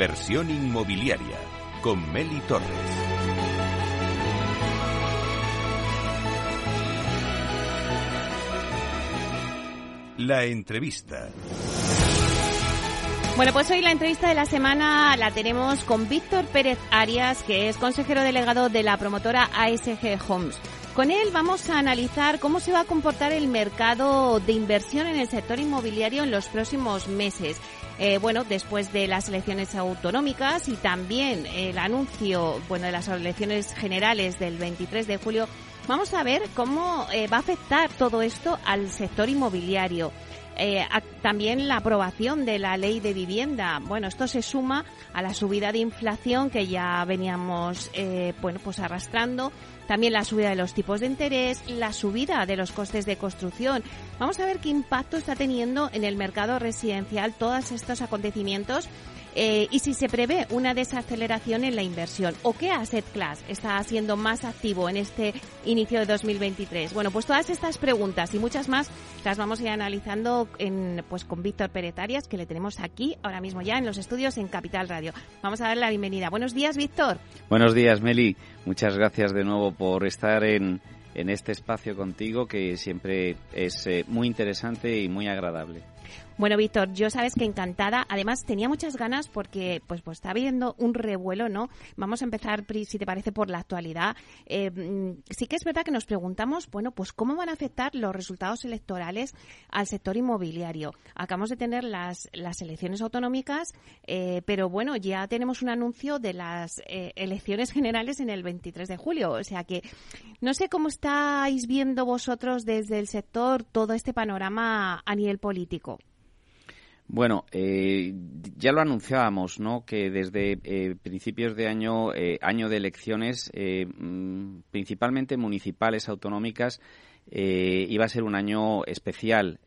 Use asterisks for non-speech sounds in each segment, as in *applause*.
Inversión inmobiliaria con Meli Torres. La entrevista. Bueno, pues hoy la entrevista de la semana la tenemos con Víctor Pérez Arias, que es consejero delegado de la promotora ASG Homes. Con él vamos a analizar cómo se va a comportar el mercado de inversión en el sector inmobiliario en los próximos meses. Eh, bueno, después de las elecciones autonómicas y también el anuncio, bueno, de las elecciones generales del 23 de julio, vamos a ver cómo eh, va a afectar todo esto al sector inmobiliario. Eh, también la aprobación de la ley de vivienda. Bueno, esto se suma a la subida de inflación que ya veníamos, eh, bueno, pues arrastrando. También la subida de los tipos de interés, la subida de los costes de construcción. Vamos a ver qué impacto está teniendo en el mercado residencial todos estos acontecimientos eh, y si se prevé una desaceleración en la inversión o qué asset class está siendo más activo en este inicio de 2023. Bueno, pues todas estas preguntas y muchas más las vamos a ir analizando en, pues con Víctor Pérez Arias, que le tenemos aquí ahora mismo ya en los estudios en Capital Radio. Vamos a darle la bienvenida. Buenos días, Víctor. Buenos días, Meli. Muchas gracias de nuevo por estar en, en este espacio contigo que siempre es eh, muy interesante y muy agradable. Bueno, Víctor, yo sabes que encantada. Además, tenía muchas ganas porque pues, pues está habiendo un revuelo, ¿no? Vamos a empezar, si te parece, por la actualidad. Eh, mm, sí que es verdad que nos preguntamos, bueno, pues cómo van a afectar los resultados electorales al sector inmobiliario. Acabamos de tener las, las elecciones autonómicas, eh, pero bueno, ya tenemos un anuncio de las eh, elecciones generales en el 23 de julio. O sea que no sé cómo estáis viendo vosotros desde el sector todo este panorama a nivel político. Bueno, eh, ya lo anunciábamos, ¿no? Que desde eh, principios de año, eh, año de elecciones, mm, principalmente municipales, autonómicas, iba a ser un año especial.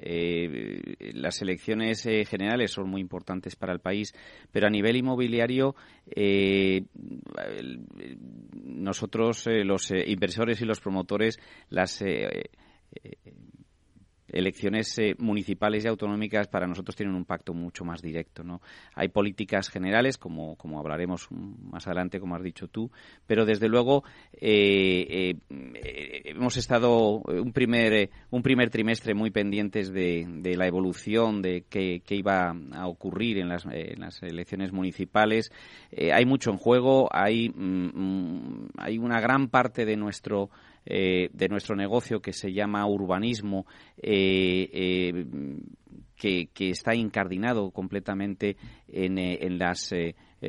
las elecciones generales son muy importantes para el país, pero a nivel inmobiliario, nosotros, los inversores y los promotores, las elecciones eh, municipales y autonómicas para nosotros tienen un pacto mucho más directo. ¿no? Hay políticas generales, como, como hablaremos más adelante, como has dicho tú, pero desde luego eh, eh, hemos estado un primer, un primer trimestre muy pendientes de, la evolución de qué, iba a ocurrir en las, en las elecciones municipales. hay mucho en juego, hay, mm, mm, hay una gran parte de nuestro eh, de nuestro negocio que se llama urbanismo, eh, eh, que, está incardinado completamente en, las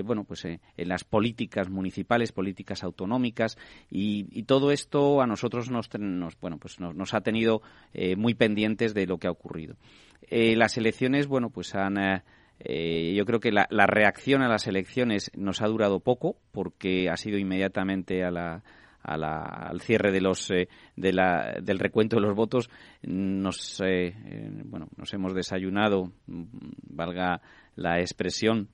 bueno pues en las políticas municipales, políticas autonómicas y, todo esto a nosotros nos, bueno pues nos, ha tenido muy pendientes de lo que ha ocurrido. las elecciones bueno pues han yo creo que la, reacción a las elecciones nos ha durado poco porque ha sido inmediatamente a la, al cierre de los eh, la, del recuento de los votos nos eh, eh, bueno nos hemos desayunado mm, valga la expresión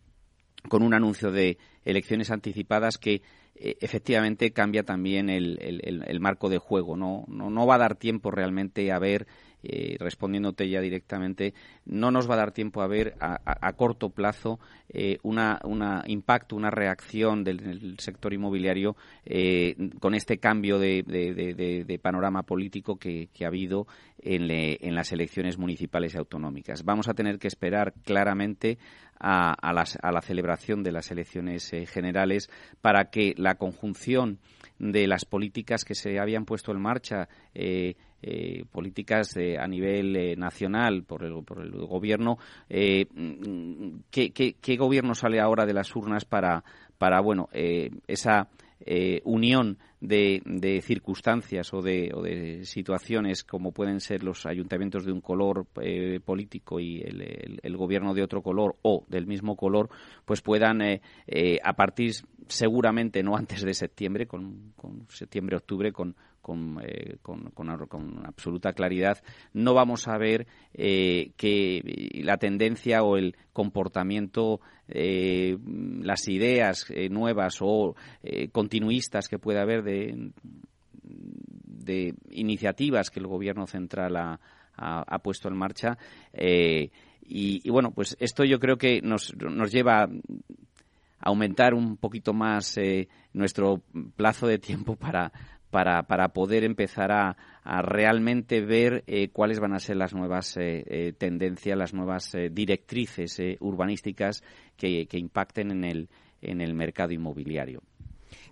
con un anuncio de elecciones anticipadas que efectivamente cambia también el, marco de juego no no va a dar tiempo realmente a ver eh, respondiéndote ya directamente, no nos va a dar tiempo a ver a, corto plazo eh, una, una, impacto, una reacción del, sector inmobiliario eh, con este cambio de, de, panorama político que, ha habido en, las elecciones municipales y autonómicas. Vamos a tener que esperar claramente a, a, las, a la celebración de las elecciones generales para que la conjunción de las políticas que se habían puesto en marcha eh, eh, políticas a nivel eh, nacional por el, por el gobierno. Eh, ¿qué, qué, gobierno sale ahora de las urnas para, para bueno, esa unión de, de, circunstancias o de, o de, situaciones como pueden ser los ayuntamientos de un color político y el, el, gobierno de otro color o del mismo color, pues puedan a partir seguramente no antes de septiembre, con, con septiembre-octubre, con, eh, con, con, absoluta claridad, no vamos a ver eh, que la tendencia o el comportamiento, eh, las ideas nuevas o continuistas que pueda haber de, iniciativas que el Gobierno central ha, puesto en marcha. Y, y, bueno, pues esto yo creo que nos, nos lleva aumentar un poquito más nuestro plazo de tiempo para, para, para poder empezar a, realmente ver cuáles van a ser las nuevas tendencias, las nuevas directrices urbanísticas que, impacten en el, en el mercado inmobiliario.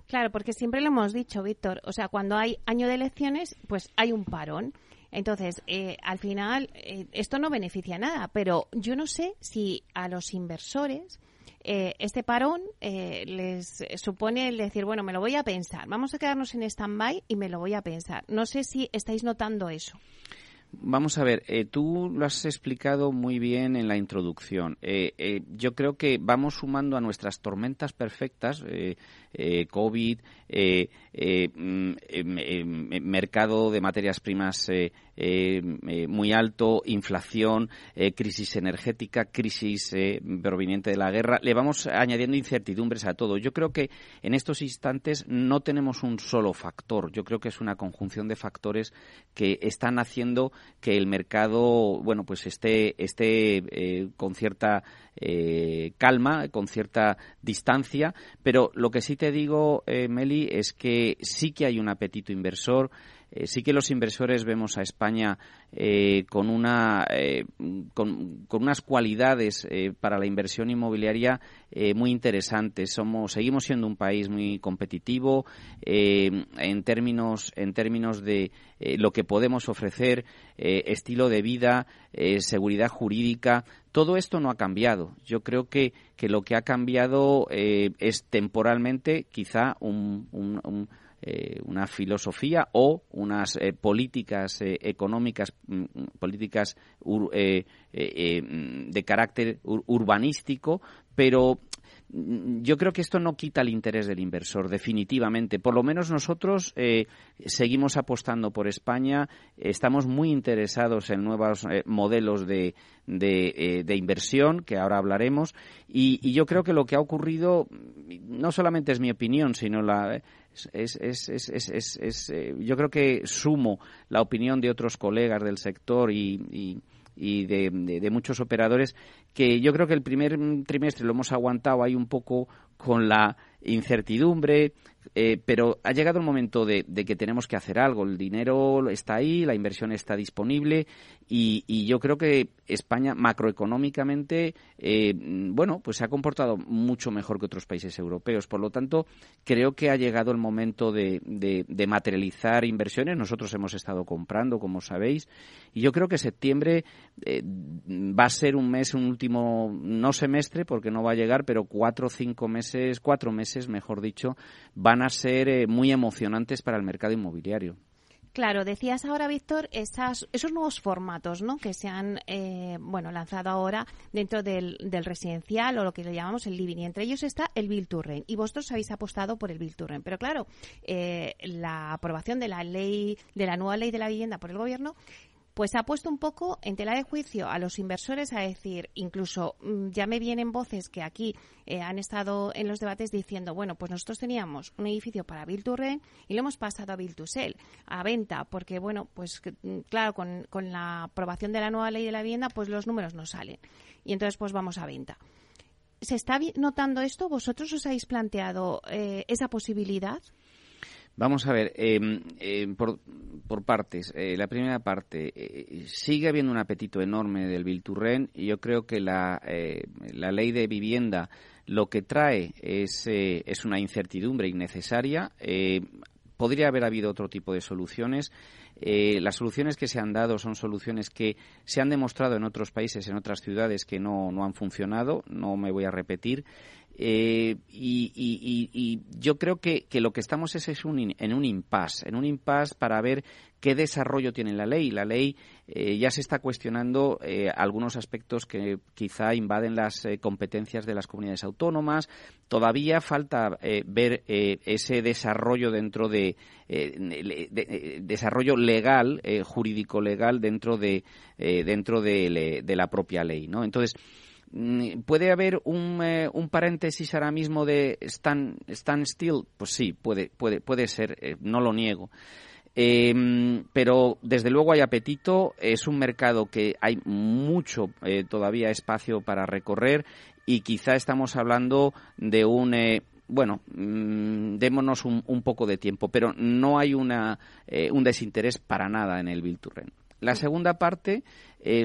Claro, porque siempre lo hemos dicho, Víctor. O sea, cuando hay año de elecciones, pues hay un parón. Entonces, eh, al final, eh, esto no beneficia nada, pero yo no sé si a los inversores eh, este parón les supone el decir, bueno, me lo voy a pensar, vamos a quedarnos en stand-by y me lo voy a pensar. No sé si estáis notando eso. Vamos a ver, eh, tú lo has explicado muy bien en la introducción. Eh, eh, yo creo que vamos sumando a nuestras tormentas perfectas, COVID, mm, mercado de materias primas muy alto, inflación, crisis energética, crisis proveniente de la guerra, le vamos añadiendo incertidumbres a todo. Yo creo que en estos instantes no tenemos un solo factor, yo creo que es una conjunción de factores que están haciendo que el mercado, bueno, pues esté, esté eh, con cierta eh, calma, con cierta distancia, pero lo que sí te digo, eh, Meli, es que sí que hay un apetito inversor, eh, sí que los inversores vemos a España con, una, con, unas cualidades para la inversión inmobiliaria muy interesantes. Seguimos siendo un país muy competitivo en términos de lo que podemos ofrecer, estilo de vida, seguridad jurídica. Todo esto no ha cambiado. Yo creo que, que lo que ha cambiado es temporalmente quizá un eh, una filosofía o unas eh, políticas eh, económicas, mm, políticas de carácter urbanístico, pero mm, yo creo que esto no quita el interés del inversor, definitivamente. Por lo menos nosotros seguimos apostando por España, estamos muy interesados en nuevos modelos de, de, inversión, que ahora hablaremos, y, yo creo que lo que ha ocurrido, no solamente es mi opinión, sino la, es, es, es, eh, yo creo que sumo la opinión de otros colegas del sector y, de, de, muchos operadores que yo creo que el primer trimestre lo hemos aguantado ahí un poco con la incertidumbre, eh, pero ha llegado el momento de, que tenemos que hacer algo. El dinero está ahí, la inversión está disponible y, yo creo que España macroeconómicamente, eh, bueno, pues se ha comportado mucho mejor que otros países europeos. Por lo tanto, creo que ha llegado el momento de, materializar inversiones. Nosotros hemos estado comprando, como sabéis, y yo creo que septiembre eh, va a ser un mes, un último, no semestre, porque no va a llegar, pero cuatro o cinco meses, cuatro meses, mejor dicho, van a ser eh, muy emocionantes para el mercado inmobiliario. Claro, decías ahora, Víctor, esas, esos nuevos formatos ¿no? que se han eh, bueno, lanzado ahora dentro del, residencial o lo que le llamamos el living. Y entre ellos está el Bill to Y vosotros habéis apostado por el Bill to Pero claro, eh, la aprobación de la ley, de la nueva ley de la vivienda por el Gobierno pues ha puesto un poco en tela de juicio a los inversores a decir, incluso mm, ya me vienen voces que aquí eh, han estado en los debates diciendo, bueno, pues nosotros teníamos un edificio para Build to Rent y lo hemos pasado a Build to Sell, a venta, porque bueno, pues mm, claro, con, con la aprobación de la nueva ley de la vivienda, pues los números no salen. Y entonces pues vamos a venta. ¿Se está notando esto? ¿Vosotros os habéis planteado eh, esa posibilidad? Vamos a ver, em, por, por, partes. Eh, la primera parte, eh, sigue habiendo un apetito enorme del Bilturren y yo creo que la, eh, la ley de vivienda lo que trae es, es una incertidumbre innecesaria. podría haber habido otro tipo de soluciones. Las soluciones que se han dado son soluciones que se han demostrado en otros países, en otras ciudades, que no, han funcionado. No me voy a repetir. Eh, y, yo creo que, lo que estamos es, un, en un impasse, en un impasse para ver qué desarrollo tiene la ley. La ley eh, ya se está cuestionando eh, algunos aspectos que quizá invaden las competencias de las comunidades autónomas. Todavía falta ver ese desarrollo dentro de, desarrollo legal, jurídico legal dentro de dentro de, la propia ley, ¿no? Entonces Mm, ¿Puede haber un, eh, un, paréntesis ahora mismo de stand, stand still? Pues sí, puede, puede, puede ser, eh, no lo niego. Em, pero desde luego hay apetito, es un mercado que hay mucho eh, todavía espacio para recorrer y quizá estamos hablando de un eh, bueno, mm, démonos un, poco de tiempo, pero no hay una, eh, un desinterés para nada en el Bill La segunda parte,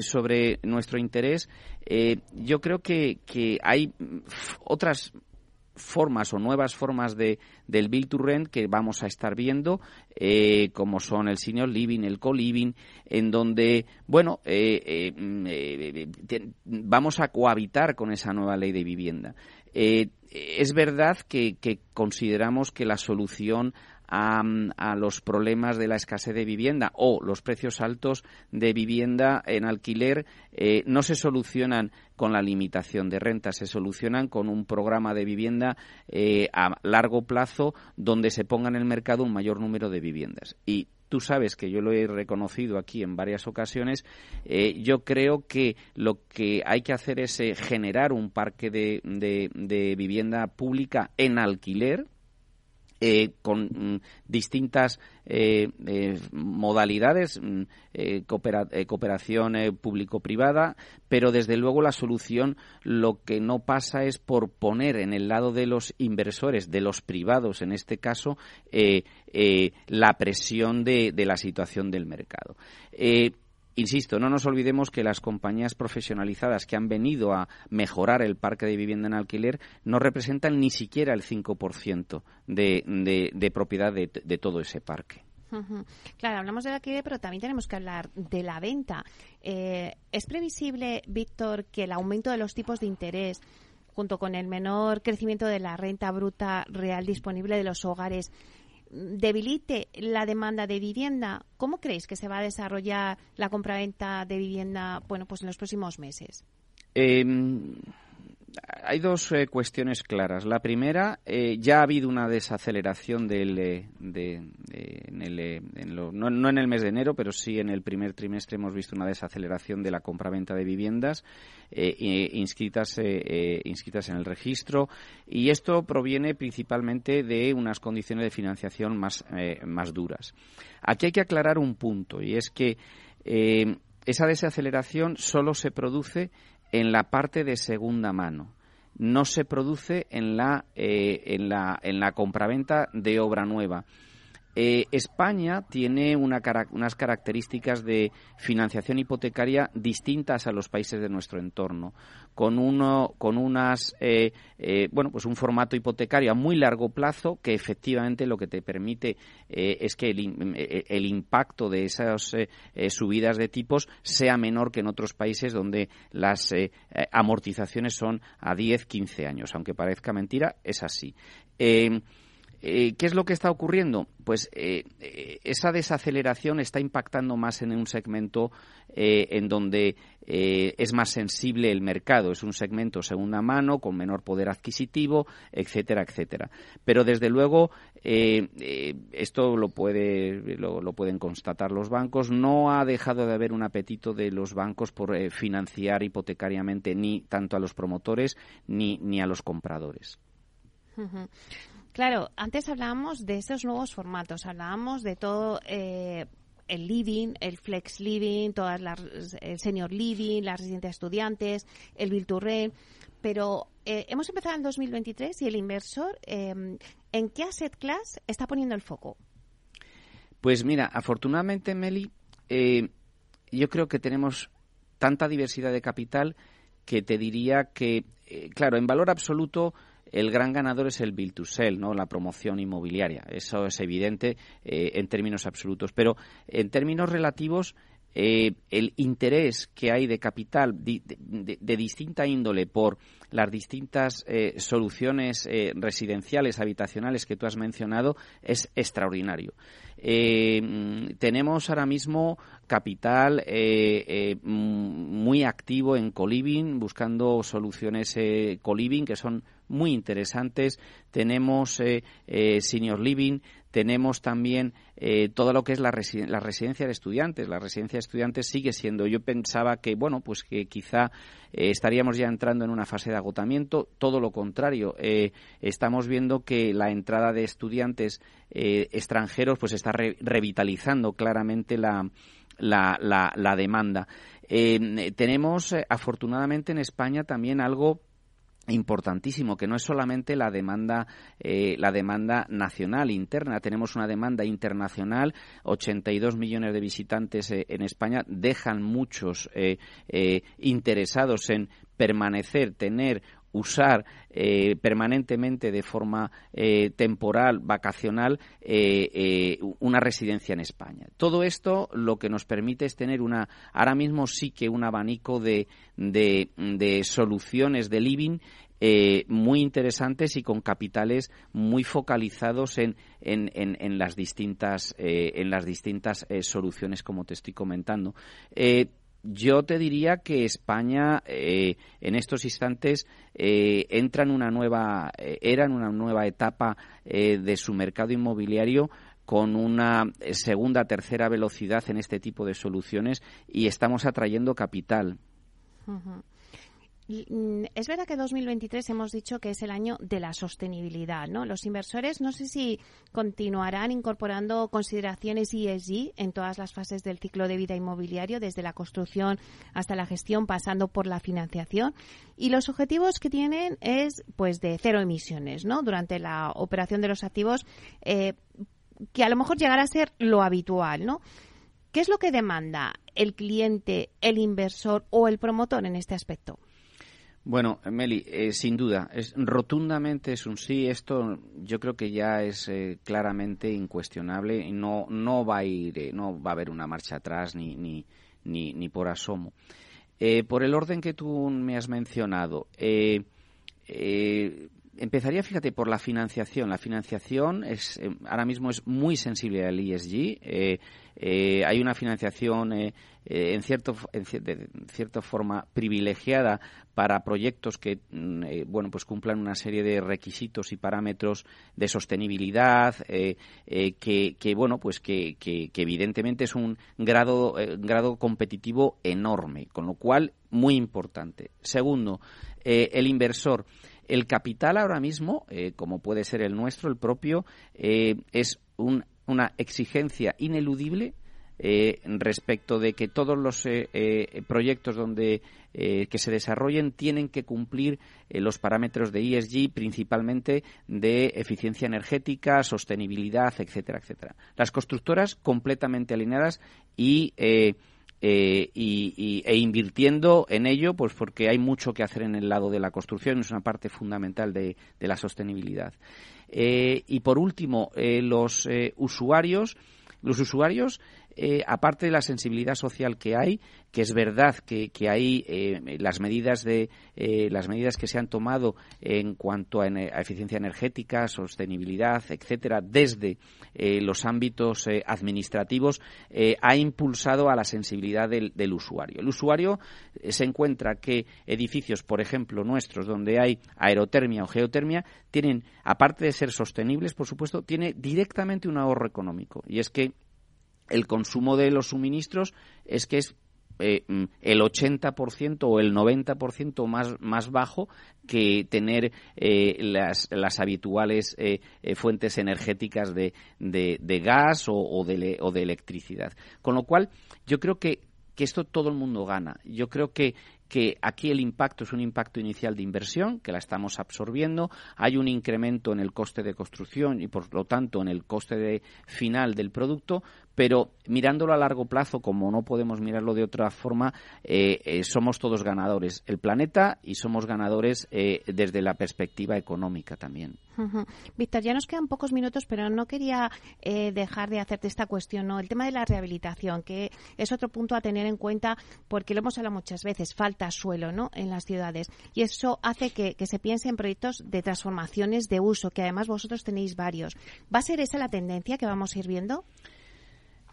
sobre nuestro interés, yo creo que, que hay otras formas o nuevas formas de, del Build to Rent que vamos a estar viendo, eh, como son el senior living, el co-living, en donde, bueno, eh, eh, vamos a cohabitar con esa nueva ley de vivienda. es verdad que consideramos que la solución a, los problemas de la escasez de vivienda o los precios altos de vivienda en alquiler eh, no se solucionan con la limitación de renta, se solucionan con un programa de vivienda eh, a largo plazo donde se ponga en el mercado un mayor número de viviendas. Y tú sabes que yo lo he reconocido aquí en varias ocasiones, eh, yo creo que lo que hay que hacer es generar un parque de, vivienda pública en alquiler, eh, con mm, distintas eh, eh, modalidades, mm, cooperación público-privada, pero desde luego la solución lo que no pasa es por poner en el lado de los inversores, de los privados en este caso, la presión de, de, la situación del mercado. Insisto, no nos olvidemos que las compañías profesionalizadas que han venido a mejorar el parque de vivienda en alquiler no representan ni siquiera el 5% de, de, propiedad de, todo ese parque. Claro, hablamos del alquiler, pero también tenemos que hablar de la venta. Eh, ¿Es previsible, Víctor, que el aumento de los tipos de interés junto con el menor crecimiento de la renta bruta real disponible de los hogares debilite la demanda de vivienda, ¿cómo creéis que se va a desarrollar la compraventa de vivienda bueno, pues en los próximos meses? Em, hay dos eh, cuestiones claras. La primera, eh, ya ha habido una desaceleración del, eh, en el, no, en el mes de enero, pero sí en el primer trimestre hemos visto una desaceleración de la compraventa de viviendas inscritas, inscritas en el registro y esto proviene principalmente de unas condiciones de financiación más, más duras. Aquí hay que aclarar un punto y es que esa desaceleración solo se produce en la parte de segunda mano. No se produce en la, eh, en la, en la compraventa de obra nueva. Eh, España tiene unas características de financiación hipotecaria distintas a los países de nuestro entorno, con uno, con unas, eh, eh, bueno, pues un formato hipotecario a muy largo plazo que efectivamente lo que te permite es que el, el, impacto de esas subidas de tipos sea menor que en otros países donde las amortizaciones son a 10, 15 años, aunque parezca mentira, es así. Eh, ¿Qué es lo que está ocurriendo? Pues eh, eh, esa desaceleración está impactando más en un segmento en donde es más sensible el mercado. Es un segmento segunda mano, con menor poder adquisitivo, etcétera, etcétera. Pero desde luego, esto lo, puede, lo, pueden constatar los bancos, no ha dejado de haber un apetito de los bancos por financiar hipotecariamente ni tanto a los promotores ni, ni a los compradores. Claro, antes hablábamos de esos nuevos formatos, hablábamos de todo eh, el living, el flex living, todas las, el senior living, las residencias de estudiantes, el Virtual pero eh, hemos empezado en 2023 y el inversor, em, ¿en qué asset class está poniendo el foco? Pues mira, afortunadamente, Meli, eh, yo creo que tenemos tanta diversidad de capital que te diría que, claro, en valor absoluto el gran ganador es el build to sell, ¿no? la promoción inmobiliaria. Eso es evidente eh, en términos absolutos. Pero en términos relativos, eh, el interés que hay de capital de, distinta índole por las distintas eh, soluciones residenciales, habitacionales que tú has mencionado es extraordinario. tenemos ahora mismo capital muy activo en coliving, buscando soluciones coliving que son muy interesantes. Tenemos eh, eh, Senior Living, tenemos también eh, todo lo que es la, la, residencia de estudiantes. La residencia de estudiantes sigue siendo, yo pensaba que, bueno, pues que quizá estaríamos ya entrando en una fase de agotamiento, todo lo contrario. Estamos viendo que la entrada de estudiantes extranjeros pues está revitalizando claramente la, la, la demanda. tenemos, afortunadamente, en España también algo importantísimo que no es solamente la demanda eh, la demanda nacional interna. Tenemos una demanda internacional. 82 millones de visitantes eh, en España dejan muchos eh, interesados en permanecer tener usar eh, permanentemente de forma eh, temporal, vacacional, eh, una residencia en España. Todo esto lo que nos permite es tener una, ahora mismo sí que un abanico de, de, soluciones de living muy interesantes y con capitales muy focalizados en, en, en, las distintas, en las distintas soluciones, como te estoy comentando. Yo te diría que España eh, en estos instantes eh, entra en una nueva, eh, era en una nueva etapa de su mercado inmobiliario con una segunda, tercera velocidad en este tipo de soluciones y estamos atrayendo capital. Es verdad que 2023 hemos dicho que es el año de la sostenibilidad, ¿no? Los inversores no sé si continuarán incorporando consideraciones ESG en todas las fases del ciclo de vida inmobiliario, desde la construcción hasta la gestión, pasando por la financiación. Y los objetivos que tienen es, pues, de cero emisiones, ¿no? Durante la operación de los activos, eh, que a lo mejor llegará a ser lo habitual, ¿no? ¿Qué es lo que demanda el cliente, el inversor o el promotor en este aspecto? Bueno, Meli, eh, sin duda, es rotundamente es un sí. Esto yo creo que ya es eh, claramente incuestionable y no no va a ir, eh, no va a haber una marcha atrás ni ni ni, ni por asomo. por el orden que tú me has mencionado, empezaría, fíjate, por la financiación. La financiación es ahora mismo es muy sensible al ESG. Hay una financiación en cierto en, de cierta forma privilegiada para proyectos que mm, eh, bueno pues cumplan una serie de requisitos y parámetros de sostenibilidad eh, eh, que, bueno pues que, que, evidentemente es un grado grado competitivo enorme con lo cual muy importante. Segundo el inversor. El capital ahora mismo como puede ser el nuestro el propio es una exigencia ineludible eh, respecto de que todos los eh, eh, proyectos donde que se desarrollen tienen que cumplir los parámetros de ESG, principalmente de eficiencia energética, sostenibilidad, etcétera, etcétera. Las constructoras completamente alineadas y e invirtiendo en ello, pues porque hay mucho que hacer en el lado de la construcción, es una parte fundamental de, de la sostenibilidad. Y por último, los usuarios, los usuarios eh, aparte de la sensibilidad social que hay, que es verdad que, hay eh, las medidas de eh, las medidas que se han tomado en cuanto a, eficiencia energética, sostenibilidad, etcétera, desde los ámbitos administrativos, ha impulsado a la sensibilidad del, del usuario. El usuario se encuentra que edificios, por ejemplo, nuestros, donde hay aerotermia o geotermia, tienen, aparte de ser sostenibles, por supuesto, tiene directamente un ahorro económico. Y es que el consumo de los suministros es que es eh, mm, el 80% o el 90% más, más bajo que tener eh, las, las, habituales eh, fuentes energéticas de, de, gas o, de, o de electricidad. Con lo cual, yo creo que, que esto todo el mundo gana. Yo creo que que aquí el impacto es un impacto inicial de inversión, que la estamos absorbiendo, hay un incremento en el coste de construcción y, por lo tanto, en el coste final del producto, pero mirándolo a largo plazo, como no podemos mirarlo de otra forma, eh, eh, somos todos ganadores, el planeta, y somos ganadores eh, desde la perspectiva económica también. Víctor, ya nos quedan pocos minutos, pero no quería dejar de hacerte esta cuestión, ¿no? El tema de la rehabilitación, que es otro punto a tener en cuenta, porque lo hemos hablado muchas veces, falta suelo, ¿no? En las ciudades. Y eso hace que, que se piense en proyectos de transformaciones de uso, que además vosotros tenéis varios. ¿Va a ser esa la tendencia que vamos a ir viendo?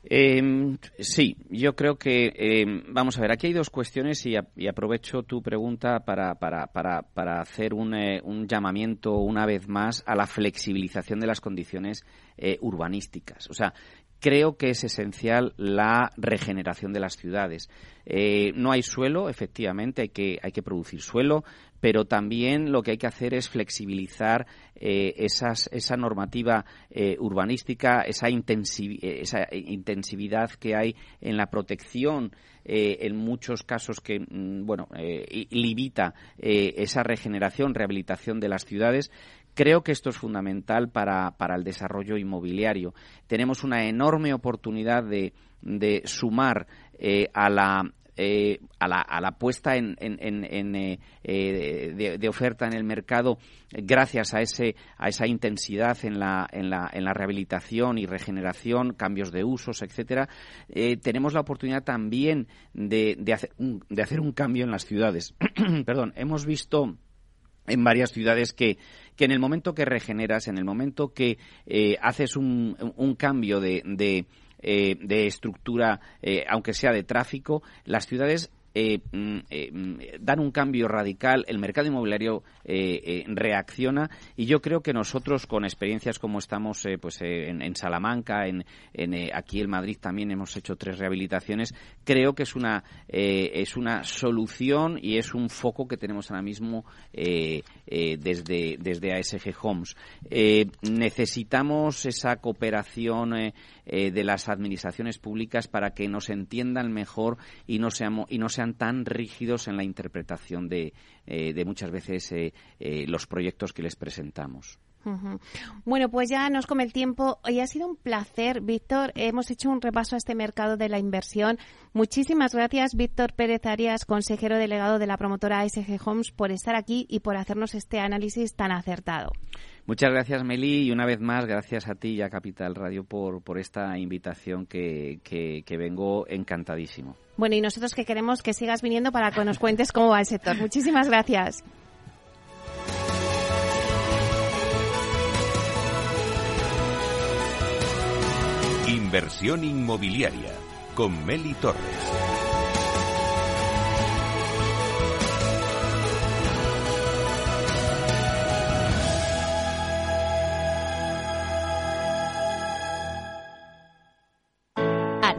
Eh, sí, yo creo que, em, vamos a ver, aquí hay dos cuestiones y, aprovecho tu pregunta para, para, para, para hacer un, eh, un, llamamiento una vez más a la flexibilización de las condiciones eh, urbanísticas. O sea, creo que es esencial la regeneración de las ciudades. Eh, no hay suelo, efectivamente, hay que, hay que producir suelo, pero también lo que hay que hacer es flexibilizar eh, esa normativa eh, urbanística, esa, esa, intensividad que hay en la protección en muchos casos que mm, bueno limita esa regeneración, rehabilitación de las ciudades Creo que esto es fundamental para, para el desarrollo inmobiliario. Tenemos una enorme oportunidad de, de sumar eh, a la eh, a, la, a, la, puesta en, en, eh, de, oferta en el mercado gracias a, ese, a esa intensidad en la, en, la, en la rehabilitación y regeneración, cambios de usos, etcétera, tenemos la oportunidad también de, de, hacer de hacer un cambio en las ciudades. *clears throat* Perdón, hemos visto en varias ciudades que, que en el momento que regeneras, en el momento que eh, haces un, un, cambio de, de, eh, estructura, eh, aunque sea de tráfico, las ciudades eh, mm, eh, mm, dan un cambio radical, el mercado inmobiliario eh, reacciona y yo creo que nosotros con experiencias como estamos pues en, Salamanca, en, aquí en Madrid también hemos hecho tres rehabilitaciones, creo que es una es una solución y es un foco que tenemos ahora mismo desde desde ASG Homes. necesitamos esa cooperación de las administraciones públicas para que nos entiendan mejor y no seamos y no sean tan rígidos en la interpretación de, eh, de muchas veces eh, eh, los proyectos que les presentamos. Bueno, pues ya nos come el tiempo. Hoy ha sido un placer, Víctor. Hemos hecho un repaso a este mercado de la inversión. Muchísimas gracias, Víctor Pérez Arias, consejero delegado de la promotora ASG Homes, por estar aquí y por hacernos este análisis tan acertado. Muchas gracias, Meli, y una vez más, gracias a ti y a Capital Radio por, por esta invitación que, que, vengo encantadísimo. Bueno, y nosotros que queremos que sigas viniendo para que nos cuentes cómo va el sector. Muchísimas gracias. Inversión inmobiliaria con Meli Torres.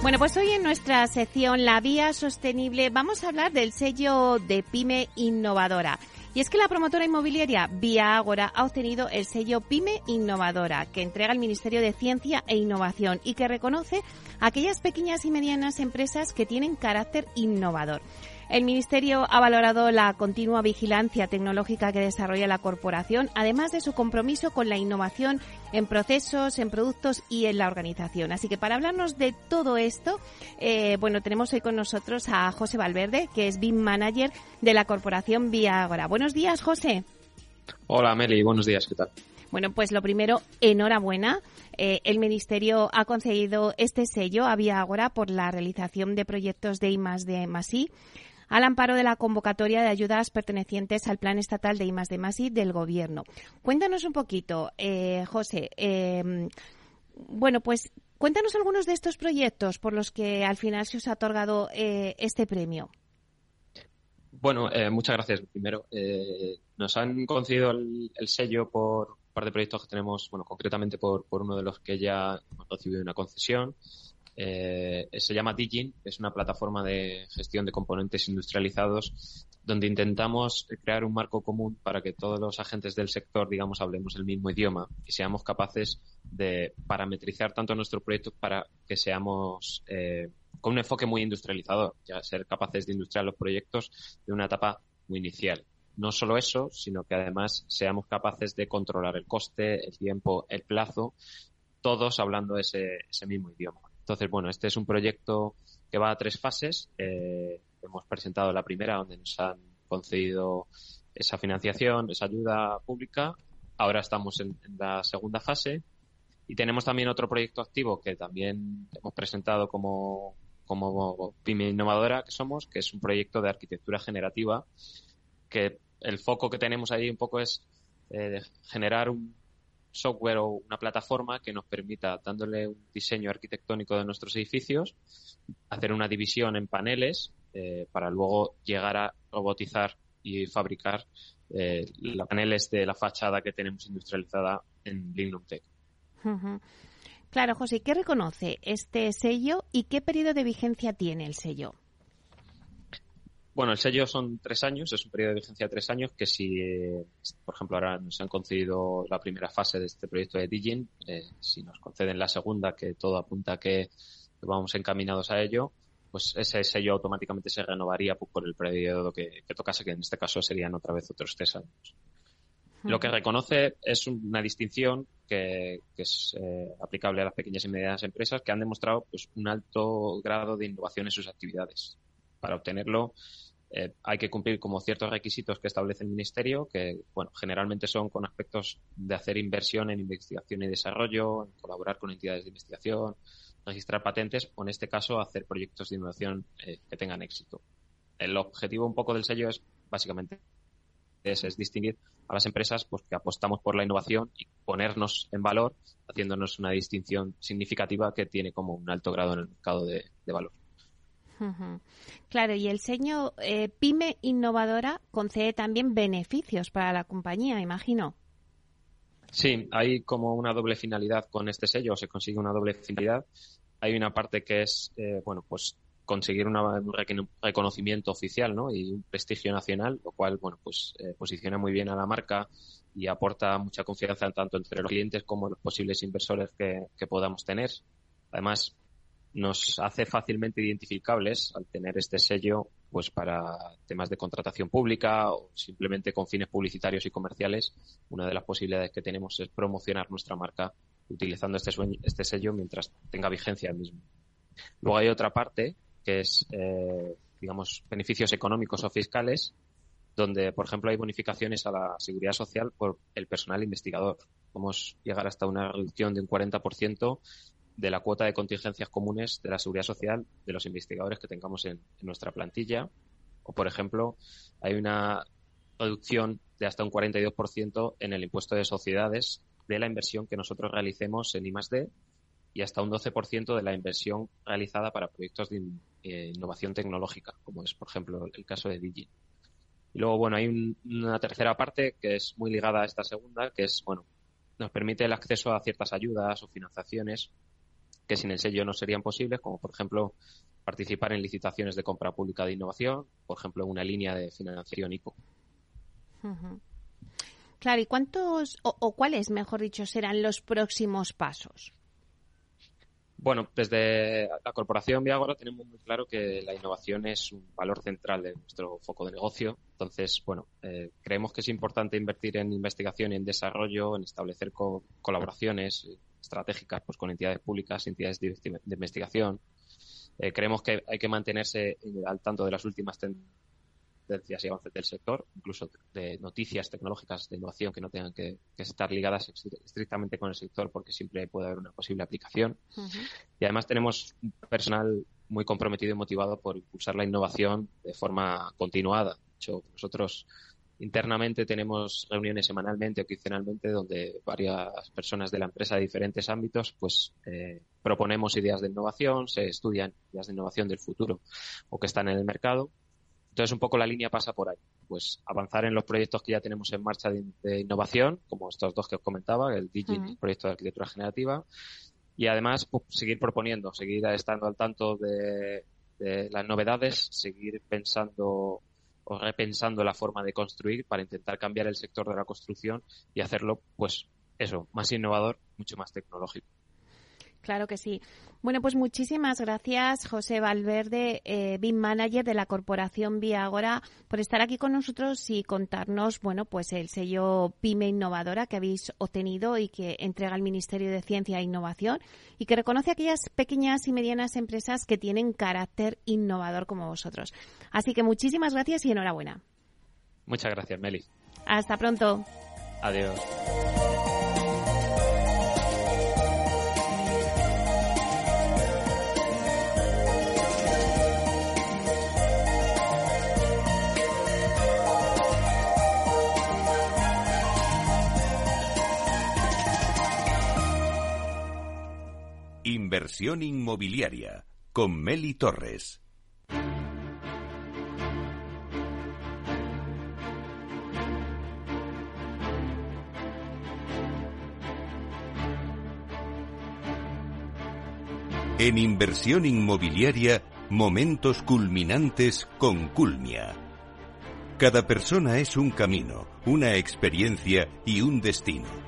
Bueno, pues hoy en nuestra sección La Vía Sostenible vamos a hablar del sello de Pyme Innovadora. Y es que la promotora inmobiliaria Vía Ágora ha obtenido el sello Pyme Innovadora, que entrega el Ministerio de Ciencia e Innovación y que reconoce a aquellas pequeñas y medianas empresas que tienen carácter innovador. El Ministerio ha valorado la continua vigilancia tecnológica que desarrolla la corporación, además de su compromiso con la innovación en procesos, en productos y en la organización. Así que para hablarnos de todo esto, eh, bueno, tenemos hoy con nosotros a José Valverde, que es BIM Manager de la corporación Vía Agora. Buenos días, José. Hola, Meli. Buenos días. ¿Qué tal? Bueno, pues lo primero, enhorabuena. Eh, el Ministerio ha concedido este sello a Vía Agora por la realización de proyectos de I de I al amparo de la convocatoria de ayudas pertenecientes al Plan Estatal de I de del Gobierno. Cuéntanos un poquito, eh, José. Em, bueno, pues cuéntanos algunos de estos proyectos por los que al final se os ha otorgado eh, este premio. Bueno, eh, muchas gracias. Primero, nos han concedido el, sello por de proyectos que tenemos, bueno, concretamente por, por uno de los que ya hemos recibido una concesión eh, se llama Digin, es una plataforma de gestión de componentes industrializados donde intentamos crear un marco común para que todos los agentes del sector, digamos, hablemos el mismo idioma y seamos capaces de parametrizar tanto nuestro proyecto para que seamos eh, con un enfoque muy industrializador, ya ser capaces de industriar los proyectos de una etapa muy inicial. No solo eso, sino que además seamos capaces de controlar el coste, el tiempo, el plazo, todos hablando ese mismo idioma. Entonces, bueno, este es un proyecto que va a tres fases. Eh, hemos presentado la primera donde nos han concedido esa financiación, esa ayuda pública. Ahora estamos en, la segunda fase y tenemos también otro proyecto activo que también hemos presentado como, como PYME innovadora que somos, que es un proyecto de arquitectura generativa que el foco que tenemos ahí un poco es eh, generar un, software o una plataforma que nos permita, dándole un diseño arquitectónico de nuestros edificios, hacer una división en paneles eh, para luego llegar a robotizar y fabricar eh, los paneles de la fachada que tenemos industrializada en Lignum Tech. Claro, José, ¿qué reconoce este sello y qué periodo de vigencia tiene el sello? Bueno, el sello son tres años, es un periodo de vigencia de tres años que si, eh, por ejemplo, ahora nos han concedido la primera fase de este proyecto de Digin, eh, si nos conceden la segunda, que todo apunta a que vamos encaminados a ello, pues ese sello automáticamente se renovaría por el periodo que, tocase, que en este caso serían otra vez otros tres años. Lo que reconoce es una distinción que, es eh, aplicable a las pequeñas y medianas empresas que han demostrado pues, un alto grado de innovación en sus actividades. Para obtenerlo, eh, hay que cumplir como ciertos requisitos que establece el Ministerio, que bueno, generalmente son con aspectos de hacer inversión en investigación y desarrollo, en colaborar con entidades de investigación, registrar patentes o en este caso hacer proyectos de innovación eh, que tengan éxito. El objetivo un poco del sello es básicamente es, es, distinguir a las empresas pues, que apostamos por la innovación y ponernos en valor, haciéndonos una distinción significativa que tiene como un alto grado en el mercado de valor. Claro, y el sello eh, PyME Innovadora concede también beneficios para la compañía, imagino. Sí, hay como una doble finalidad con este sello, se consigue una doble finalidad. Hay una parte que es, eh, bueno, pues conseguir un reconocimiento oficial ¿no? y un prestigio nacional, lo cual, bueno, pues eh, posiciona muy bien a la marca y aporta mucha confianza tanto entre los clientes como los posibles inversores que podamos tener. Además, nos hace fácilmente identificables al tener este sello pues para temas de contratación pública o simplemente con fines publicitarios y comerciales. Una de las posibilidades que tenemos es promocionar nuestra marca utilizando este, este sello mientras tenga vigencia el mismo. Luego hay otra parte que es, eh, digamos, beneficios económicos o fiscales, donde, por ejemplo, hay bonificaciones a la seguridad social por el personal investigador. Podemos llegar hasta una reducción de un 40% de la cuota de contingencias comunes de la seguridad social de los investigadores que tengamos en, nuestra plantilla. O, por ejemplo, hay una reducción de hasta un 42% en el impuesto de sociedades de la inversión que nosotros realicemos en I+D y hasta un 12% de la inversión realizada para proyectos de eh, innovación tecnológica, como es, por ejemplo, el caso de Digi. Y luego, bueno, hay una tercera parte que es muy ligada a esta segunda, que es, bueno, nos permite el acceso a ciertas ayudas o financiaciones que sin el sello no serían posibles, como por ejemplo participar en licitaciones de compra pública de innovación, por ejemplo, una línea de financiación ICO. Claro, ¿y cuántos o, cuáles, mejor dicho, serán los próximos pasos? Bueno, desde la corporación Viagora tenemos muy claro que la innovación es un valor central de nuestro foco de negocio. Entonces, bueno, eh, creemos que es importante invertir en investigación y en desarrollo, en establecer colaboraciones estratégicas pues, con entidades públicas, entidades de, investigación. Eh, creemos que hay que mantenerse al tanto de las últimas tendencias tendencias y avances del sector, incluso de noticias tecnológicas de innovación que no tengan que, estar ligadas estrictamente con el sector porque siempre puede haber una posible aplicación. Y además tenemos un personal muy comprometido y motivado por impulsar la innovación de forma continuada. De hecho, nosotros internamente tenemos reuniones semanalmente o quincenalmente donde varias personas de la empresa de diferentes ámbitos pues eh, proponemos ideas de innovación, se estudian ideas de innovación del futuro o que están en el mercado entonces, un poco la línea pasa por ahí. Pues avanzar en los proyectos que ya tenemos en marcha de, innovación, como estos dos que os comentaba, el Digi, el proyecto de arquitectura generativa, y además pues, seguir proponiendo, seguir estando al tanto de, las novedades, seguir pensando o repensando la forma de construir para intentar cambiar el sector de la construcción y hacerlo, pues, eso, más innovador, mucho más tecnológico. Claro que sí. Bueno, pues muchísimas gracias, José Valverde, eh, BIM Manager de la Corporación Viagora, por estar aquí con nosotros y contarnos, bueno, pues el sello PYME Innovadora que habéis obtenido y que entrega el Ministerio de Ciencia e Innovación y que reconoce a aquellas pequeñas y medianas empresas que tienen carácter innovador como vosotros. Así que muchísimas gracias y enhorabuena. Muchas gracias, Meli. Hasta pronto. Adiós. Inversión inmobiliaria con Meli Torres. En inversión inmobiliaria, momentos culminantes con Culmia. Cada persona es un camino, una experiencia y un destino.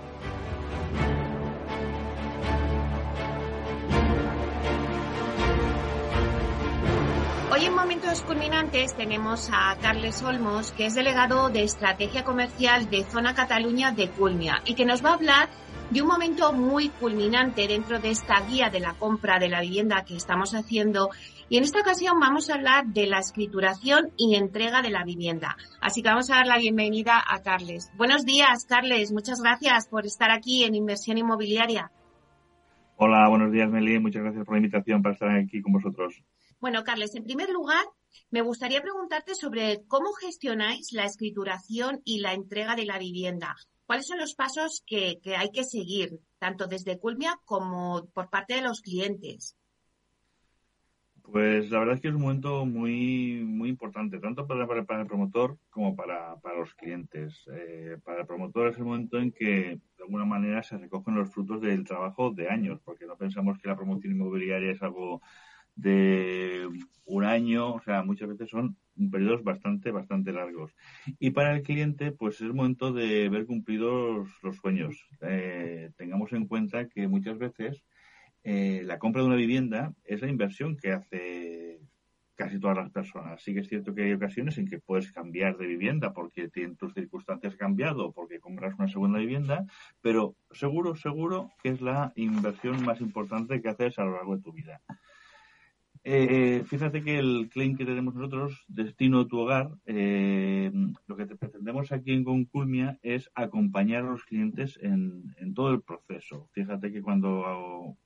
Hoy en Momentos Culminantes tenemos a Carles Olmos, que es delegado de Estrategia Comercial de Zona Cataluña de Culmia y que nos va a hablar de un momento muy culminante dentro de esta guía de la compra de la vivienda que estamos haciendo. Y en esta ocasión vamos a hablar de la escrituración y entrega de la vivienda. Así que vamos a dar la bienvenida a Carles. Buenos días, Carles. Muchas gracias por estar aquí en Inversión Inmobiliaria. Hola, buenos días, Meli. Muchas gracias por la invitación para estar aquí con vosotros. Bueno, Carles, en primer lugar, me gustaría preguntarte sobre cómo gestionáis la escrituración y la entrega de la vivienda. ¿Cuáles son los pasos que, hay que seguir, tanto desde Culmia como por parte de los clientes? Pues la verdad es que es un momento muy muy importante, tanto para, el promotor como para, los clientes. Eh, para el promotor es el momento en que, de alguna manera, se recogen los frutos del trabajo de años, porque no pensamos que la promoción inmobiliaria es algo de un año, o sea, muchas veces son periodos bastante, bastante largos. Y para el cliente, pues es el momento de ver cumplidos los sueños. Eh, tengamos en cuenta que muchas veces eh, la compra de una vivienda es la inversión que hace casi todas las personas. Sí que es cierto que hay ocasiones en que puedes cambiar de vivienda porque tus circunstancias cambiado o porque compras una segunda vivienda, pero seguro, seguro que es la inversión más importante que haces a lo largo de tu vida. Eh, fíjate que el claim que tenemos nosotros, Destino tu Hogar, eh, lo que pretendemos aquí en Conculmia es acompañar a los clientes en, en todo el proceso. Fíjate que cuando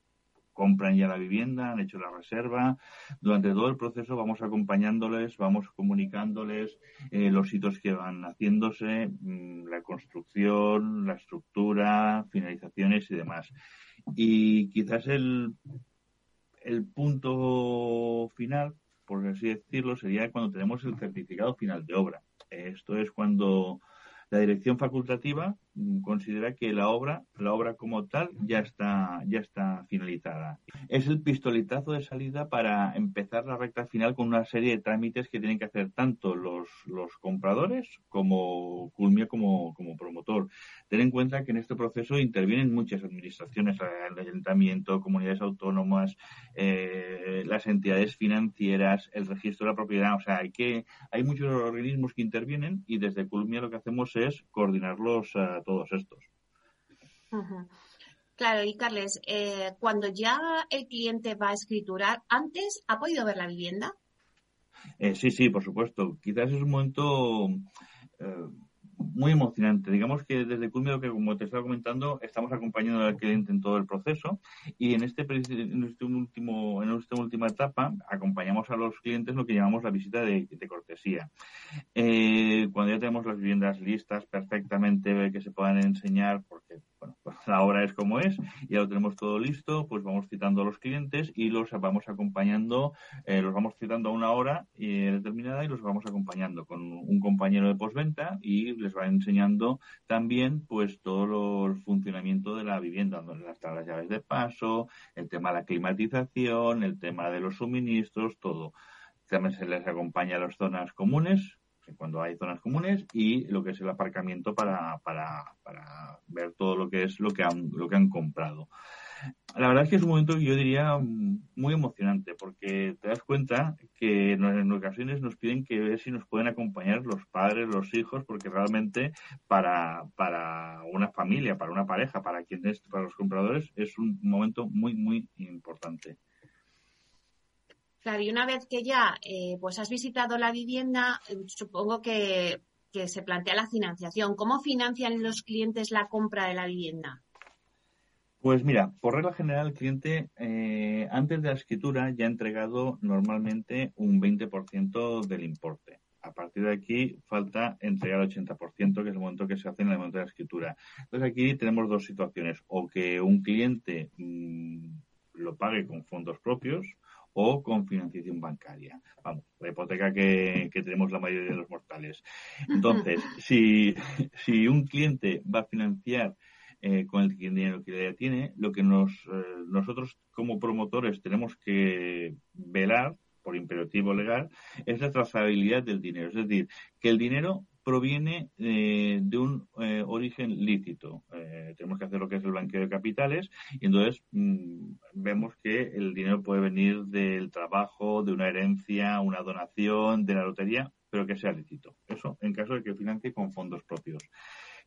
compran ya la vivienda, han hecho la reserva. Durante todo el proceso vamos acompañándoles, vamos comunicándoles eh, los hitos que van haciéndose, mm, la construcción, la estructura, finalizaciones y demás. Y quizás el, el punto final, por así decirlo, sería cuando tenemos el certificado final de obra. Esto es cuando la dirección facultativa considera que la obra, la obra como tal, ya está, ya está finalizada. Es el pistoletazo de salida para empezar la recta final con una serie de trámites que tienen que hacer tanto los, los compradores como Culmia como, como promotor. Ten en cuenta que en este proceso intervienen muchas administraciones, el ayuntamiento, comunidades autónomas, eh, las entidades financieras, el registro de la propiedad. O sea, hay que, hay muchos organismos que intervienen y desde Culmia lo que hacemos es coordinarlos a todos estos. Claro, y Carles, eh, cuando ya el cliente va a escriturar, ¿antes ha podido ver la vivienda? Eh, sí, sí, por supuesto. Quizás es un momento eh, muy emocionante. Digamos que desde Culmio, que como te estaba comentando, estamos acompañando al cliente en todo el proceso y en este, en este último, en esta última etapa acompañamos a los clientes lo que llamamos la visita de, cortesía. Eh, cuando ya tenemos las viviendas listas perfectamente que se puedan enseñar, porque bueno, pues *laughs* la hora es como es, ya lo tenemos todo listo, pues vamos citando a los clientes y los vamos acompañando, eh, los vamos citando a una hora eh, determinada y los vamos acompañando con un compañero de postventa y les va enseñando también pues todo el funcionamiento de la vivienda, donde están las llaves de paso, el tema de la climatización, el tema de los suministros, todo. También se les acompaña a las zonas comunes, cuando hay zonas comunes y lo que es el aparcamiento para, para, para ver todo lo que es lo que han, lo que han comprado. La verdad es que es un momento, yo diría, muy emocionante, porque te das cuenta que en ocasiones nos piden que ver si nos pueden acompañar los padres, los hijos, porque realmente para, para una familia, para una pareja, para quienes, para los compradores, es un momento muy, muy importante. Claro, y una vez que ya eh, pues has visitado la vivienda, eh, supongo que, se plantea la financiación. ¿Cómo financian los clientes la compra de la vivienda? Pues mira, por regla general, el cliente eh, antes de la escritura ya ha entregado normalmente un 20% del importe. A partir de aquí falta entregar el 80%, que es el momento que se hace en el momento de la escritura. Entonces aquí tenemos dos situaciones, o que un cliente mm, lo pague con fondos propios o con financiación bancaria. Vamos, la hipoteca que, tenemos la mayoría de los mortales. Entonces, si, *laughs* si un cliente va a financiar eh, con el dinero que ya tiene, lo que nos, eh, nosotros como promotores tenemos que velar por imperativo legal es la trazabilidad del dinero. Es decir, que el dinero proviene eh, de un eh, origen lícito. Eh, tenemos que hacer lo que es el blanqueo de capitales y entonces mm, vemos que el dinero puede venir del trabajo, de una herencia, una donación, de la lotería, pero que sea lícito. Eso en caso de que financie con fondos propios.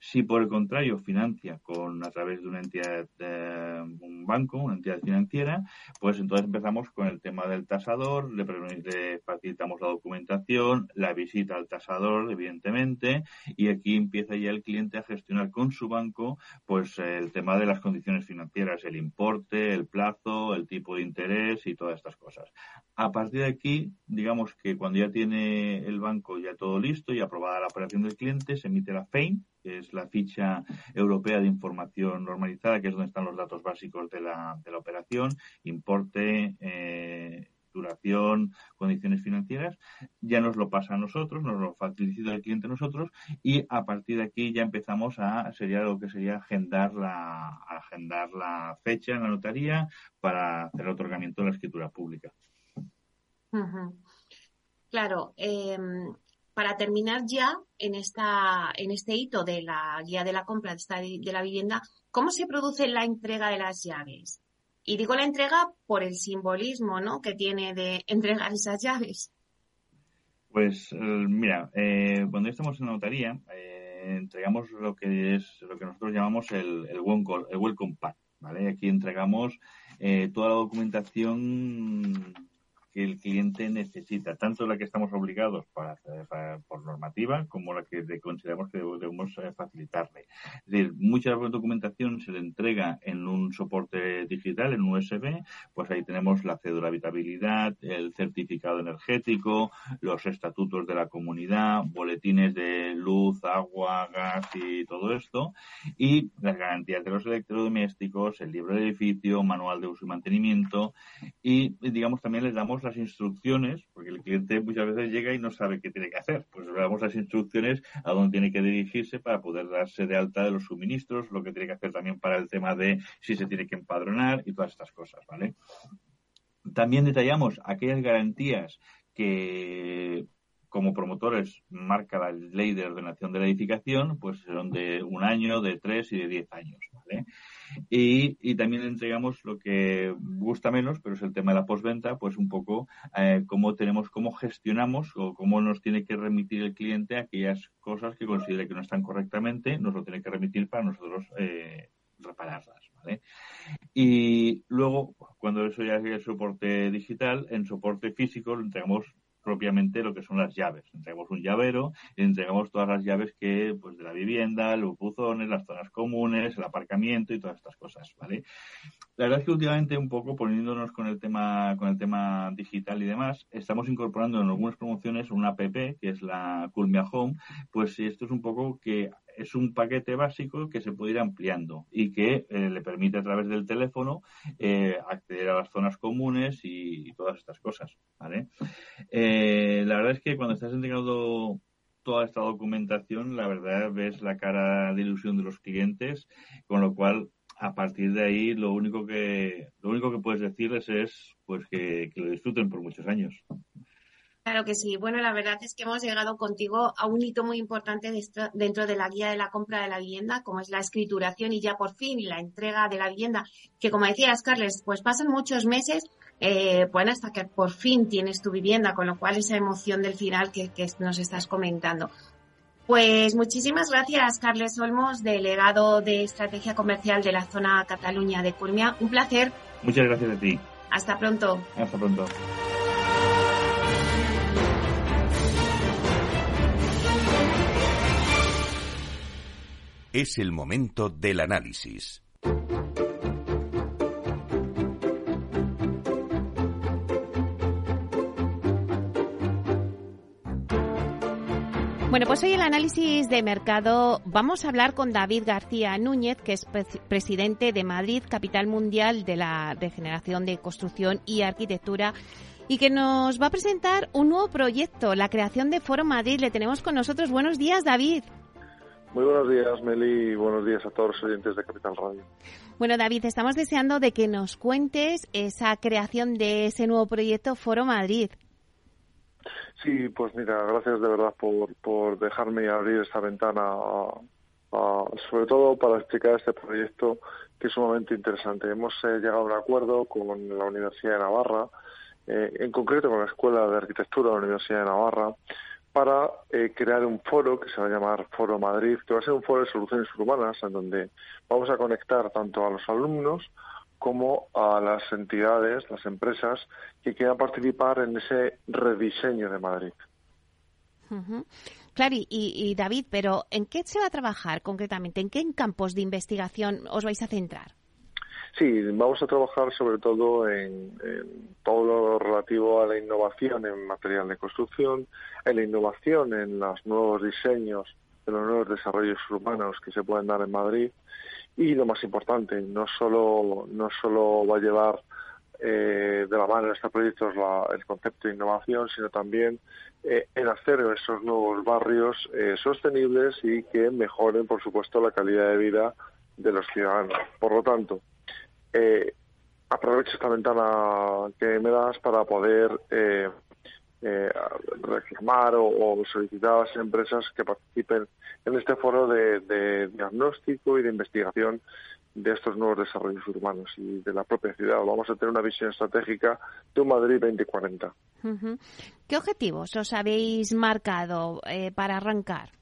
Si por el contrario financia con a través de una entidad, de un banco, una entidad financiera, pues entonces empezamos con el tema del tasador, le, le facilitamos la documentación, la visita al tasador, evidentemente, y aquí empieza ya el cliente a gestionar con su banco, pues el tema de las condiciones financieras, el importe, el plazo, el tipo de interés y todas estas cosas. A partir de aquí, digamos que cuando ya tiene el banco ya todo listo y aprobada la operación del cliente, se emite la FEIN, que es la ficha europea de información normalizada, que es donde están los datos básicos de la, de la operación, importe, eh, duración, condiciones financieras, ya nos lo pasa a nosotros, nos lo facilita el cliente a nosotros y a partir de aquí ya empezamos a sería lo que sería agendar la agendar la fecha en la notaría para hacer el otorgamiento de la escritura pública. Claro, em, para terminar ya en, esta, en este hito de la guía de la compra de, la vivienda, ¿cómo se produce la entrega de las llaves? Y digo la entrega por el simbolismo, ¿no? Que tiene de entregar esas llaves. Pues mira, eh, cuando estamos en la notaría, eh, entregamos lo que es lo que nosotros llamamos el, el, welcome, el welcome pack, ¿vale? Aquí entregamos eh, toda la documentación que el cliente necesita, tanto la que estamos obligados para, por normativa como la que consideramos que debemos eh, facilitarle. Es decir, mucha documentación se le entrega en un soporte digital, en USB, pues ahí tenemos la cédula de habitabilidad, el certificado energético, los estatutos de la comunidad, boletines de luz, agua, gas y todo esto, y las garantías de los electrodomésticos, el libro de edificio, manual de uso y mantenimiento, y digamos también les damos las instrucciones, porque el cliente muchas veces llega y no sabe qué tiene que hacer. Pues le damos las instrucciones a dónde tiene que dirigirse para poder darse de alta de los suministros, lo que tiene que hacer también para el tema de si se tiene que empadronar y todas estas cosas, ¿vale? También detallamos aquellas garantías que como promotores marca la ley de ordenación de la edificación, pues son de un año, de tres y de diez años, ¿vale? Y, y, también entregamos lo que gusta menos, pero es el tema de la postventa, pues un poco eh, cómo tenemos, cómo gestionamos o cómo nos tiene que remitir el cliente aquellas cosas que considere que no están correctamente, nos lo tiene que remitir para nosotros eh, repararlas. ¿vale? Y luego, cuando eso ya es el soporte digital, en soporte físico lo entregamos propiamente lo que son las llaves. Entregamos un llavero entregamos todas las llaves que, pues, de la vivienda, los buzones, las zonas comunes, el aparcamiento y todas estas cosas, ¿vale? La verdad es que últimamente un poco poniéndonos con el tema, con el tema digital y demás, estamos incorporando en algunas promociones una app que es la Culmia Home, pues esto es un poco que es un paquete básico que se puede ir ampliando y que eh, le permite a través del teléfono eh, acceder a las zonas comunes y, todas estas cosas. ¿vale? Eh, la verdad es que cuando estás entregando toda esta documentación, la verdad ves la cara de ilusión de los clientes, con lo cual a partir de ahí lo único que lo único que puedes decirles es pues que lo disfruten por muchos años. Claro que sí. Bueno, la verdad es que hemos llegado contigo a un hito muy importante dentro de la guía de la compra de la vivienda, como es la escrituración y ya por fin la entrega de la vivienda, que como decías, Carles, pues pasan muchos meses, eh, bueno, hasta que por fin tienes tu vivienda, con lo cual esa emoción del final que, que nos estás comentando. Pues muchísimas gracias, Carles Olmos, delegado de Estrategia Comercial de la zona Cataluña de Culmia. Un placer. Muchas gracias a ti. Hasta pronto. Hasta pronto. Es el momento del análisis. Bueno, pues hoy el análisis de mercado vamos a hablar con David García Núñez, que es presidente de Madrid, capital mundial de la regeneración de construcción y arquitectura, y que nos va a presentar un nuevo proyecto, la creación de Foro Madrid. Le tenemos con nosotros. Buenos días, David. Muy buenos días, Meli, y buenos días a todos los oyentes de Capital Radio. Bueno, David, estamos deseando de que nos cuentes esa creación de ese nuevo proyecto Foro Madrid. Sí, pues mira, gracias de verdad por, por dejarme abrir esta ventana, sobre todo para explicar este proyecto que es sumamente interesante. Hemos eh, llegado a un acuerdo con la Universidad de Navarra, eh, en concreto con la Escuela de Arquitectura de la Universidad de Navarra, para eh, crear un foro que se va a llamar Foro Madrid, que va a ser un foro de soluciones urbanas en donde vamos a conectar tanto a los alumnos como a las entidades, las empresas que quieran participar en ese rediseño de Madrid. Claro, y, David, pero ¿en qué se va a trabajar concretamente? ¿En qué campos de investigación os vais a centrar? Sí, vamos a trabajar sobre todo en, todo lo relativo a la innovación en material de construcción, en la innovación en los nuevos diseños, en los nuevos desarrollos urbanos que se pueden dar en Madrid y lo más importante, no solo, no solo va a llevar eh, de la mano en este proyecto el concepto de innovación, sino también eh, en hacer esos nuevos barrios eh, sostenibles y que mejoren, por supuesto, la calidad de vida de los ciudadanos. Por lo tanto, eh, aprovecho esta ventana que me das para poder eh, eh, reclamar o, solicitar a las empresas que participen en este foro de, diagnóstico y de investigación de estos nuevos desarrollos urbanos y de la propia ciudad. Vamos a tener una visión estratégica de un Madrid 2040. ¿Qué objetivos os habéis marcado eh, para arrancar?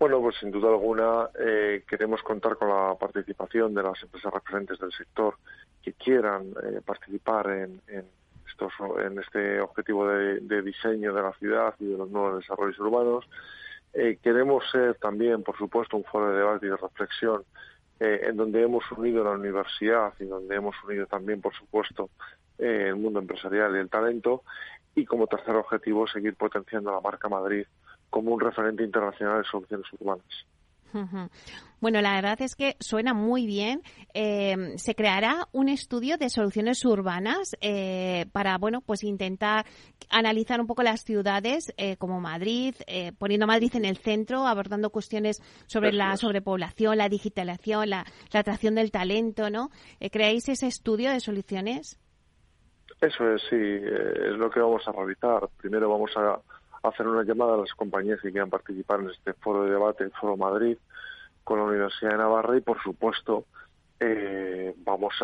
Bueno, pues sin duda alguna eh, queremos contar con la participación de las empresas referentes del sector que quieran eh, participar en, estos, en este objetivo de, diseño de la ciudad y de los nuevos desarrollos urbanos. queremos ser también, por supuesto, un foro de debate y de reflexión eh, en donde hemos unido la universidad y donde hemos unido también, por supuesto, eh, el mundo empresarial y el talento. Y como tercer objetivo, seguir potenciando la marca Madrid como un referente internacional de soluciones urbanas. Bueno, la verdad es que suena muy bien. Eh, se creará un estudio de soluciones urbanas eh, para, bueno, pues intentar analizar un poco las ciudades eh, como Madrid, poniendo Madrid en el centro, abordando cuestiones sobre la sobrepoblación, la digitalización, la, atracción del talento, ¿no? ¿Creáis ese estudio de soluciones? Eso es, sí, es lo que vamos a realizar. Primero vamos a hacer una llamada a las compañías que quieran participar en este foro de debate, el Foro Madrid, con la Universidad de Navarra y, por supuesto, eh, vamos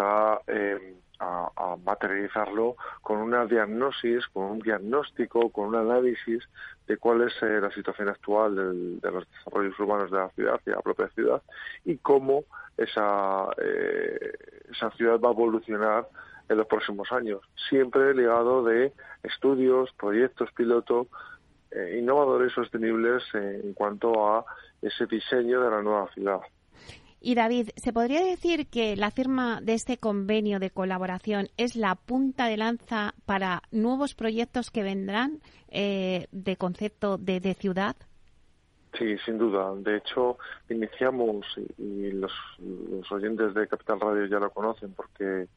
eh, a, a, materializarlo con una diagnosis, con un diagnóstico, con un análisis de cuál es eh, la situación actual de los desarrollos urbanos de la ciudad y de la propia ciudad y cómo esa, esa ciudad va a evolucionar en los próximos años, siempre ligado de estudios, proyectos piloto, eh, innovadores sostenibles en cuanto a ese diseño de la nueva ciudad. Y David, ¿se podría decir que la firma de este convenio de colaboración es la punta de lanza para nuevos proyectos que vendrán eh, de concepto de, ciudad? Sí, sin duda. De hecho, iniciamos, y, los, los, oyentes de Capital Radio ya lo conocen porque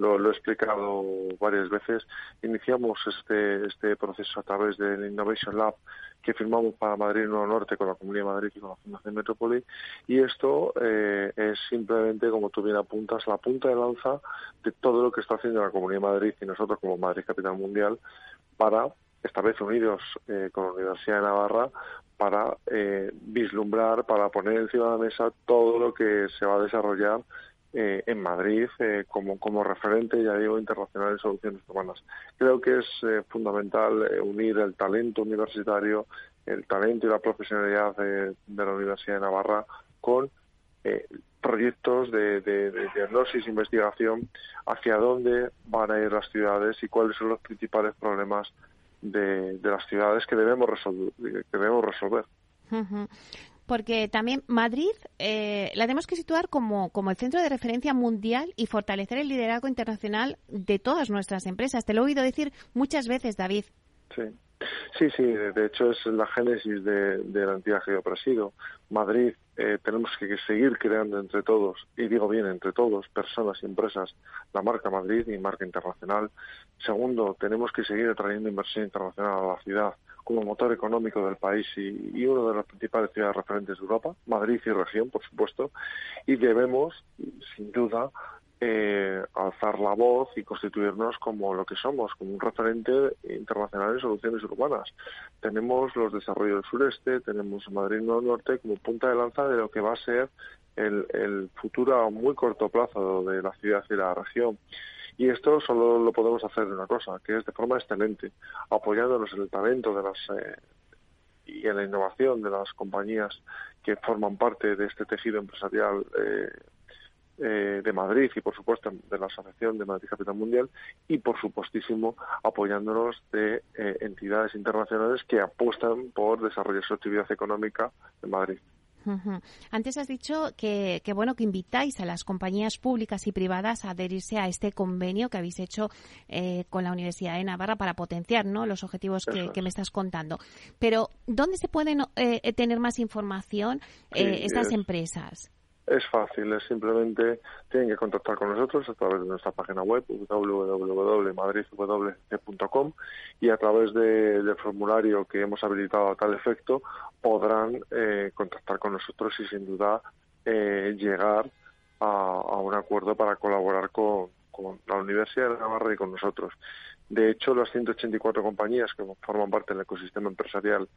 lo, he explicado varias veces, iniciamos este, este proceso a través del Innovation Lab que firmamos para Madrid Nuevo Norte con la Comunidad de Madrid y con la Fundación Metrópoli. Y esto eh, es simplemente, como tú bien apuntas, la punta de lanza de todo lo que está haciendo la Comunidad de Madrid y nosotros como Madrid Capital Mundial para, esta vez unidos eh, con la Universidad de Navarra, para eh, vislumbrar, para poner encima de la mesa todo lo que se va a desarrollar eh, en Madrid eh, como, como referente, ya digo, internacional en soluciones urbanas. Creo que es eh, fundamental unir el talento universitario, el talento y la profesionalidad de, la Universidad de Navarra con proyectos de, diagnosis e investigación hacia dónde van a ir las ciudades y cuáles son los principales problemas de, las ciudades que debemos resolver. Que debemos resolver porque también Madrid eh, la tenemos que situar como, como el centro de referencia mundial y fortalecer el liderazgo internacional de todas nuestras empresas. Te lo he oído decir muchas veces, David. Sí. Sí, sí, de hecho es la génesis de, de la entidad. Madrid, eh, tenemos que seguir creando entre todos, y digo bien, entre todos, personas y empresas, la marca Madrid y marca internacional. Segundo, tenemos que seguir atrayendo inversión internacional a la ciudad como motor económico del país y, uno de las principales ciudades referentes de Europa, Madrid y región, por supuesto, y debemos, sin duda, eh, alzar la voz y constituirnos como lo que somos, como un referente internacional en soluciones urbanas. Tenemos los desarrollos del sureste, tenemos Madrid Norte como punta de lanza de lo que va a ser el, el futuro a muy corto plazo de la ciudad y la región. Y esto solo lo podemos hacer de una cosa, que es de forma excelente, apoyándonos en el talento de las eh, y en la innovación de las compañías que forman parte de este tejido empresarial eh, eh, de Madrid y, por supuesto, de la Asociación de Madrid Capital Mundial y, por supuestísimo, apoyándonos de entidades internacionales que apuestan por desarrollar su actividad económica en Madrid. Antes has dicho que, bueno que invitáis a las compañías públicas y privadas a adherirse a este convenio que habéis hecho eh, con la Universidad de Navarra para potenciar ¿no? los objetivos que, me estás contando. Pero ¿dónde se pueden eh, tener más información eh, estas empresas? Es fácil, es simplemente tienen que contactar con nosotros a través de nuestra página web www.madridwc.com y a través del formulario que hemos habilitado a tal efecto podrán eh, contactar con nosotros y sin duda eh, llegar a, un acuerdo para colaborar con, con la Universidad de Navarra y con nosotros. De hecho, las 184 compañías que forman parte del ecosistema empresarial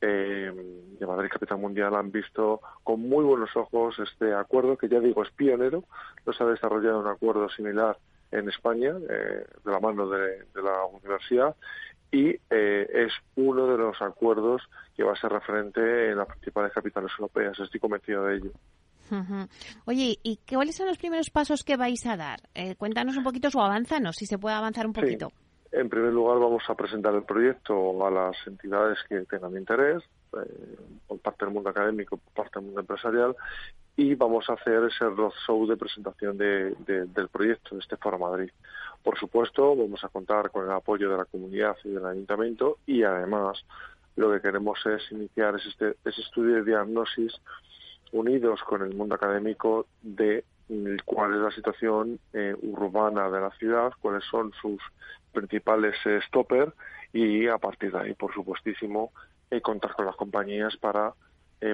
eh, de Madrid Capital Mundial han visto con muy buenos ojos este acuerdo, que ya digo es pionero, no se ha desarrollado un acuerdo similar en España, eh, de la mano de, la universidad, y eh, es uno de los acuerdos que va a ser referente en las principales capitales europeas. Estoy convencido de ello. Oye, ¿y cuáles son los primeros pasos que vais a dar? Eh, cuéntanos un poquito o avánzanos, si se puede avanzar un poquito. En primer lugar, vamos a presentar el proyecto a las entidades que tengan interés, eh, por parte del mundo académico, por parte del mundo empresarial, y vamos a hacer ese roadshow de presentación del proyecto de este Foro Madrid. Por supuesto, vamos a contar con el apoyo de la comunidad y del ayuntamiento y además lo que queremos es iniciar ese, ese estudio de diagnosis unidos con el mundo académico de cuál es la situación eh, urbana de la ciudad, cuáles son sus principales eh, stoppers y a partir de ahí, por supuestísimo, eh, contar con las compañías para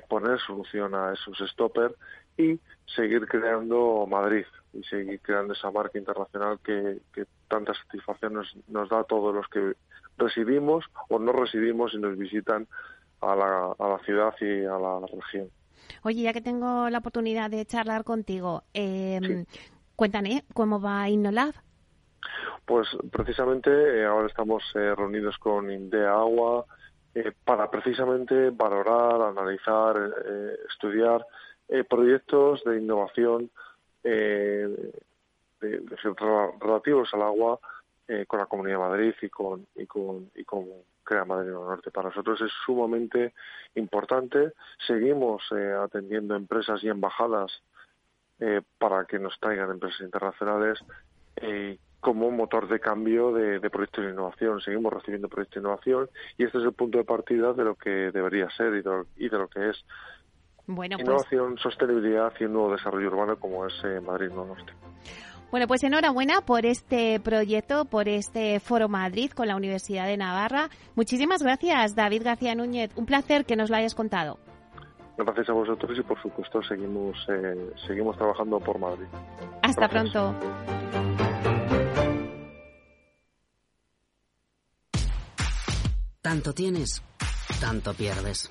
poner solución a esos stoppers y seguir creando Madrid y seguir creando esa marca internacional que, que tanta satisfacción nos, nos, da a todos los que residimos o no residimos y nos visitan a la, a la ciudad y a la región. Oye, ya que tengo la oportunidad de charlar contigo, eh, cuéntame cómo va Innolab. Pues precisamente eh, ahora estamos eh, reunidos con Indea Agua eh, para precisamente valorar, analizar, estudiar proyectos de innovación relativos al agua con la Comunidad de Madrid y con, y con, y con Crea Madrid Norte. Para nosotros es sumamente importante. Seguimos eh, atendiendo empresas y embajadas eh, para que nos traigan empresas internacionales eh, como motor de cambio de, proyectos de innovación. Seguimos recibiendo proyectos de innovación y este es el punto de partida de lo que debería ser y de, lo que es bueno, pues innovación, sostenibilidad y un nuevo desarrollo urbano como es Madrid Norte. Bueno, pues enhorabuena por este proyecto, por este Foro Madrid con la Universidad de Navarra. Muchísimas gracias, David García Núñez. Un placer que nos lo hayas contado. Gracias a vosotros y por supuesto seguimos, eh, seguimos trabajando por Madrid. Hasta pronto. Tanto tienes, tanto pierdes.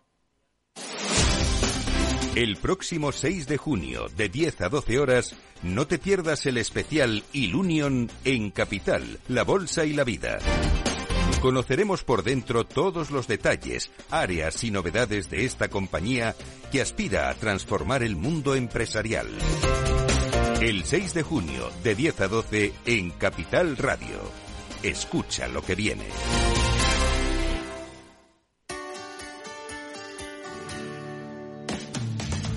El próximo 6 de junio, de 10 a 12 horas, no te pierdas el especial Ilunion en Capital, la Bolsa y la Vida. Conoceremos por dentro todos los detalles, áreas y novedades de esta compañía que aspira a transformar el mundo empresarial. El 6 de junio, de 10 a 12, en Capital Radio. Escucha lo que viene.